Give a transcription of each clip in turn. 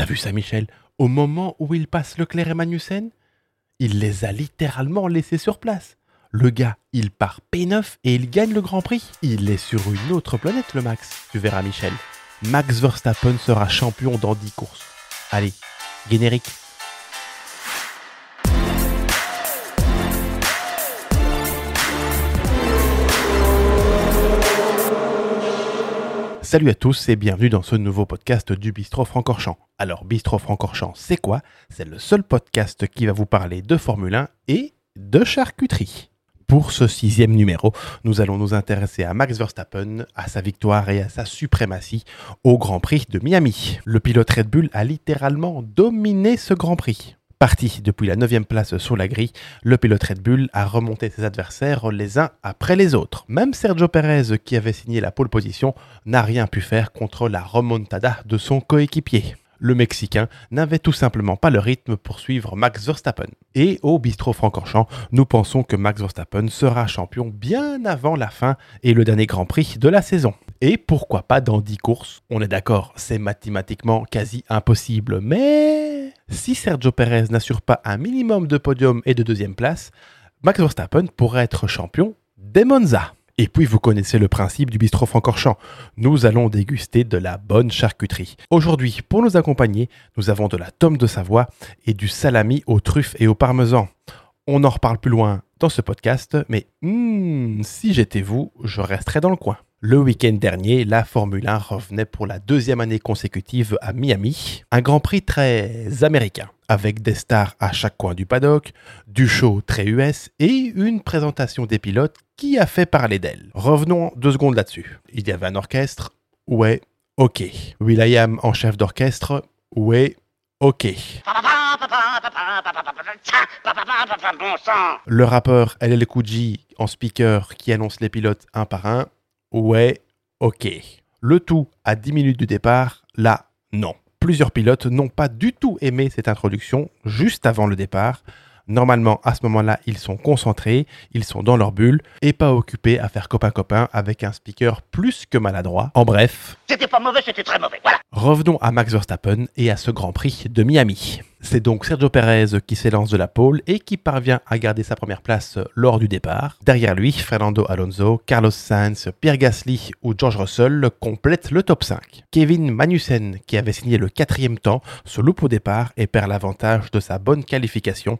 T'as vu ça, Michel? Au moment où il passe Leclerc et Magnussen, il les a littéralement laissés sur place. Le gars, il part P9 et il gagne le Grand Prix. Il est sur une autre planète, le Max. Tu verras, Michel. Max Verstappen sera champion dans 10 courses. Allez, générique. Salut à tous et bienvenue dans ce nouveau podcast du Bistro Francorchamps. Alors Bistro Francorchamps, c'est quoi? C'est le seul podcast qui va vous parler de Formule 1 et de charcuterie. Pour ce sixième numéro, nous allons nous intéresser à Max Verstappen, à sa victoire et à sa suprématie au Grand Prix de Miami. Le pilote Red Bull a littéralement dominé ce Grand Prix. Parti depuis la 9 place sur la grille, le pilote Red Bull a remonté ses adversaires les uns après les autres. Même Sergio Perez, qui avait signé la pole position, n'a rien pu faire contre la remontada de son coéquipier. Le Mexicain n'avait tout simplement pas le rythme pour suivre Max Verstappen. Et au bistrot Francorchamps, nous pensons que Max Verstappen sera champion bien avant la fin et le dernier Grand Prix de la saison. Et pourquoi pas dans 10 courses On est d'accord, c'est mathématiquement quasi impossible, mais si Sergio Perez n'assure pas un minimum de podium et de deuxième place, Max Verstappen pourrait être champion des Monza. Et puis vous connaissez le principe du bistrot Francorchamps. Nous allons déguster de la bonne charcuterie. Aujourd'hui, pour nous accompagner, nous avons de la tome de Savoie et du salami aux truffes et au parmesan. On en reparle plus loin dans ce podcast, mais hmm, si j'étais vous, je resterais dans le coin. Le week-end dernier, la Formule 1 revenait pour la deuxième année consécutive à Miami. Un Grand Prix très américain, avec des stars à chaque coin du paddock, du show très US et une présentation des pilotes qui a fait parler d'elle. Revenons deux secondes là-dessus. Il y avait un orchestre, ouais, ok. Will.i.am en chef d'orchestre, ouais, ok. Le rappeur LL Cool en speaker qui annonce les pilotes un par un, Ouais, ok. Le tout à 10 minutes du départ, là, non. Plusieurs pilotes n'ont pas du tout aimé cette introduction juste avant le départ. Normalement, à ce moment-là, ils sont concentrés, ils sont dans leur bulle et pas occupés à faire copain-copain avec un speaker plus que maladroit. En bref. C'était pas mauvais, c'était très mauvais, voilà. Revenons à Max Verstappen et à ce Grand Prix de Miami. C'est donc Sergio Perez qui s'élance de la pole et qui parvient à garder sa première place lors du départ. Derrière lui, Fernando Alonso, Carlos Sainz, Pierre Gasly ou George Russell complètent le top 5. Kevin Magnussen, qui avait signé le quatrième temps, se loupe au départ et perd l'avantage de sa bonne qualification.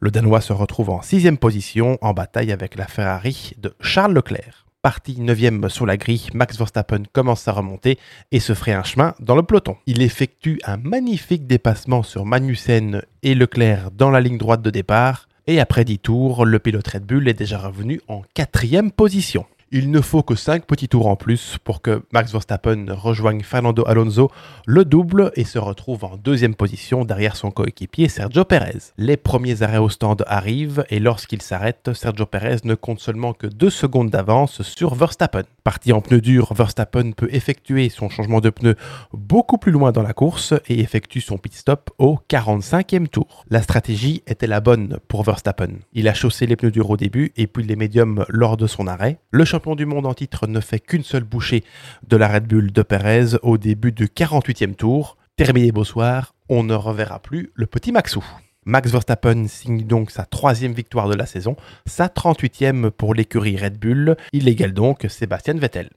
Le Danois se retrouve en sixième position en bataille avec la Ferrari de Charles Leclerc parti 9 sur la grille, Max Verstappen commence à remonter et se ferait un chemin dans le peloton. Il effectue un magnifique dépassement sur Magnussen et Leclerc dans la ligne droite de départ. Et après 10 tours, le pilote Red Bull est déjà revenu en quatrième position. Il ne faut que 5 petits tours en plus pour que Max Verstappen rejoigne Fernando Alonso, le double, et se retrouve en deuxième position derrière son coéquipier Sergio Perez. Les premiers arrêts au stand arrivent et lorsqu'il s'arrête, Sergio Perez ne compte seulement que 2 secondes d'avance sur Verstappen. Parti en pneu dur, Verstappen peut effectuer son changement de pneu beaucoup plus loin dans la course et effectue son pit stop au 45e tour. La stratégie était la bonne pour Verstappen. Il a chaussé les pneus durs au début et puis les médiums lors de son arrêt. Le champion du monde en titre ne fait qu'une seule bouchée de la Red Bull de Perez au début du 48e tour. Terminé beau soir, on ne reverra plus le petit Maxou. Max Verstappen signe donc sa troisième victoire de la saison, sa 38e pour l'écurie Red Bull. Il égale donc Sébastien Vettel.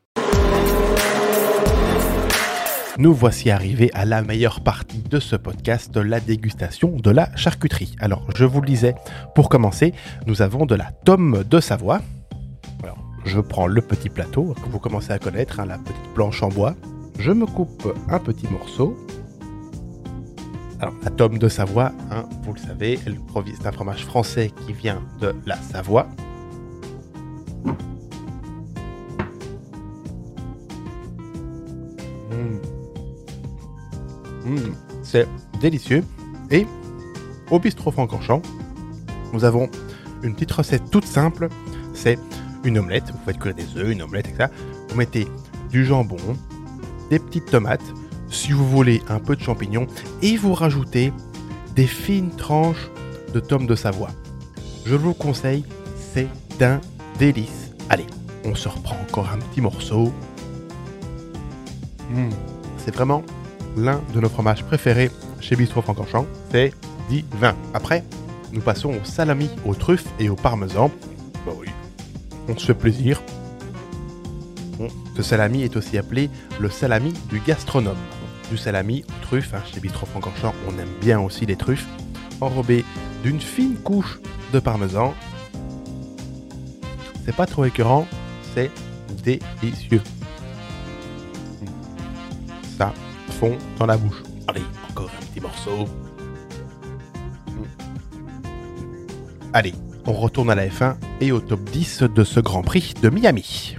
Nous voici arrivés à la meilleure partie de ce podcast, la dégustation de la charcuterie. Alors, je vous le disais, pour commencer, nous avons de la tome de Savoie. Je prends le petit plateau que vous commencez à connaître, hein, la petite planche en bois. Je me coupe un petit morceau. Alors, la tome de Savoie, hein, vous le savez, c'est un fromage français qui vient de la Savoie. Mmh. Mmh, c'est délicieux. Et au bistrot Francorchamps, nous avons une petite recette toute simple. C'est une omelette. Vous faites cuire des œufs, une omelette, etc. Vous mettez du jambon, des petites tomates, si vous voulez un peu de champignons, et vous rajoutez des fines tranches de tomes de Savoie. Je vous conseille, c'est d'un délice. Allez, on se reprend encore un petit morceau. Mmh, c'est vraiment l'un de nos fromages préférés chez Bistro Francorchamps. C'est divin. Après, nous passons au salami, aux truffes et au parmesan. On se fait plaisir. Ce salami est aussi appelé le salami du gastronome. Du salami aux truffes, hein, chez Bistro Francorchamps, on aime bien aussi les truffes, enrobées d'une fine couche de parmesan. C'est pas trop écœurant, c'est délicieux. Ça fond dans la bouche. Allez, encore un petit morceau. Allez, on retourne à la F1 et au top 10 de ce Grand Prix de Miami.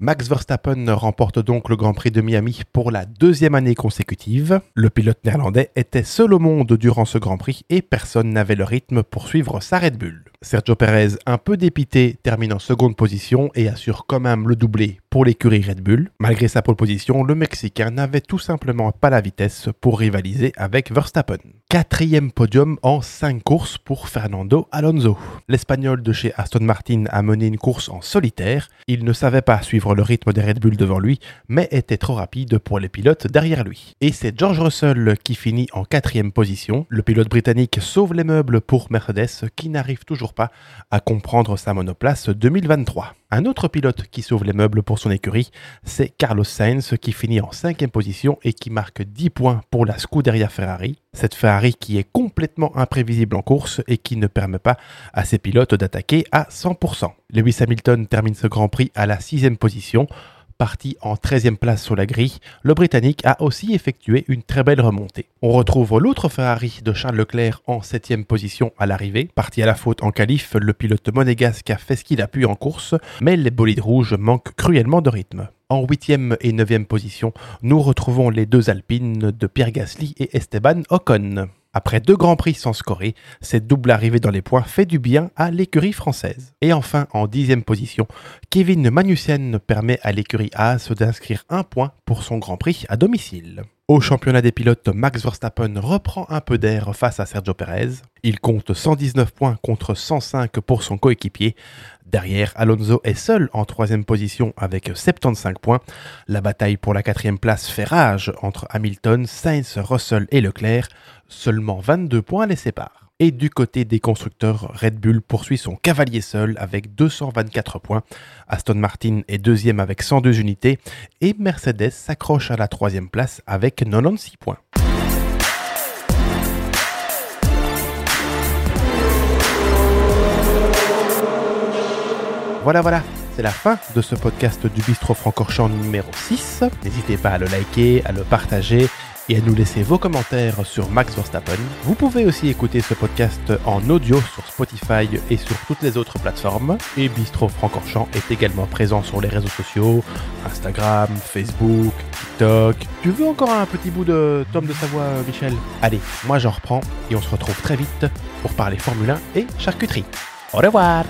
Max Verstappen remporte donc le Grand Prix de Miami pour la deuxième année consécutive. Le pilote néerlandais était seul au monde durant ce Grand Prix et personne n'avait le rythme pour suivre sa Red Bull. Sergio Perez, un peu dépité, termine en seconde position et assure quand même le doublé pour l'écurie Red Bull. Malgré sa pole position, le Mexicain n'avait tout simplement pas la vitesse pour rivaliser avec Verstappen. Quatrième podium en 5 courses pour Fernando Alonso. L'Espagnol de chez Aston Martin a mené une course en solitaire. Il ne savait pas suivre le rythme des Red Bull devant lui, mais était trop rapide pour les pilotes derrière lui. Et c'est George Russell qui finit en quatrième position. Le pilote britannique sauve les meubles pour Mercedes qui n'arrive toujours pas à comprendre sa monoplace 2023. Un autre pilote qui sauve les meubles pour son écurie, c'est Carlos Sainz qui finit en cinquième position et qui marque 10 points pour la Scuderia Ferrari. Cette Ferrari qui est complètement imprévisible en course et qui ne permet pas à ses pilotes d'attaquer à 100%. Lewis Hamilton termine ce Grand Prix à la sixième position. Parti en 13e place sur la grille, le Britannique a aussi effectué une très belle remontée. On retrouve l'autre Ferrari de Charles Leclerc en 7e position à l'arrivée. Parti à la faute en qualif, le pilote monégasque a fait ce qu'il a pu en course, mais les bolides rouges manquent cruellement de rythme. En 8e et 9e position, nous retrouvons les deux Alpines de Pierre Gasly et Esteban Ocon. Après deux grands prix sans scorer, cette double arrivée dans les points fait du bien à l'écurie française. Et enfin, en dixième position, Kevin Magnussen permet à l'écurie Haas d'inscrire un point pour son grand prix à domicile. Au championnat des pilotes, Max Verstappen reprend un peu d'air face à Sergio Perez. Il compte 119 points contre 105 pour son coéquipier. Derrière, Alonso est seul en troisième position avec 75 points. La bataille pour la quatrième place fait rage entre Hamilton, Sainz, Russell et Leclerc. Seulement 22 points les séparent. Et du côté des constructeurs, Red Bull poursuit son cavalier seul avec 224 points. Aston Martin est deuxième avec 102 unités. Et Mercedes s'accroche à la troisième place avec 96 points. Voilà, voilà, c'est la fin de ce podcast du Bistro Francorchamps numéro 6. N'hésitez pas à le liker, à le partager et à nous laisser vos commentaires sur Max Verstappen. Vous pouvez aussi écouter ce podcast en audio sur Spotify et sur toutes les autres plateformes. Et Bistro Francorchamps est également présent sur les réseaux sociaux, Instagram, Facebook, TikTok. Tu veux encore un petit bout de tome de Savoie, Michel? Allez, moi j'en reprends et on se retrouve très vite pour parler Formule 1 et charcuterie. Au revoir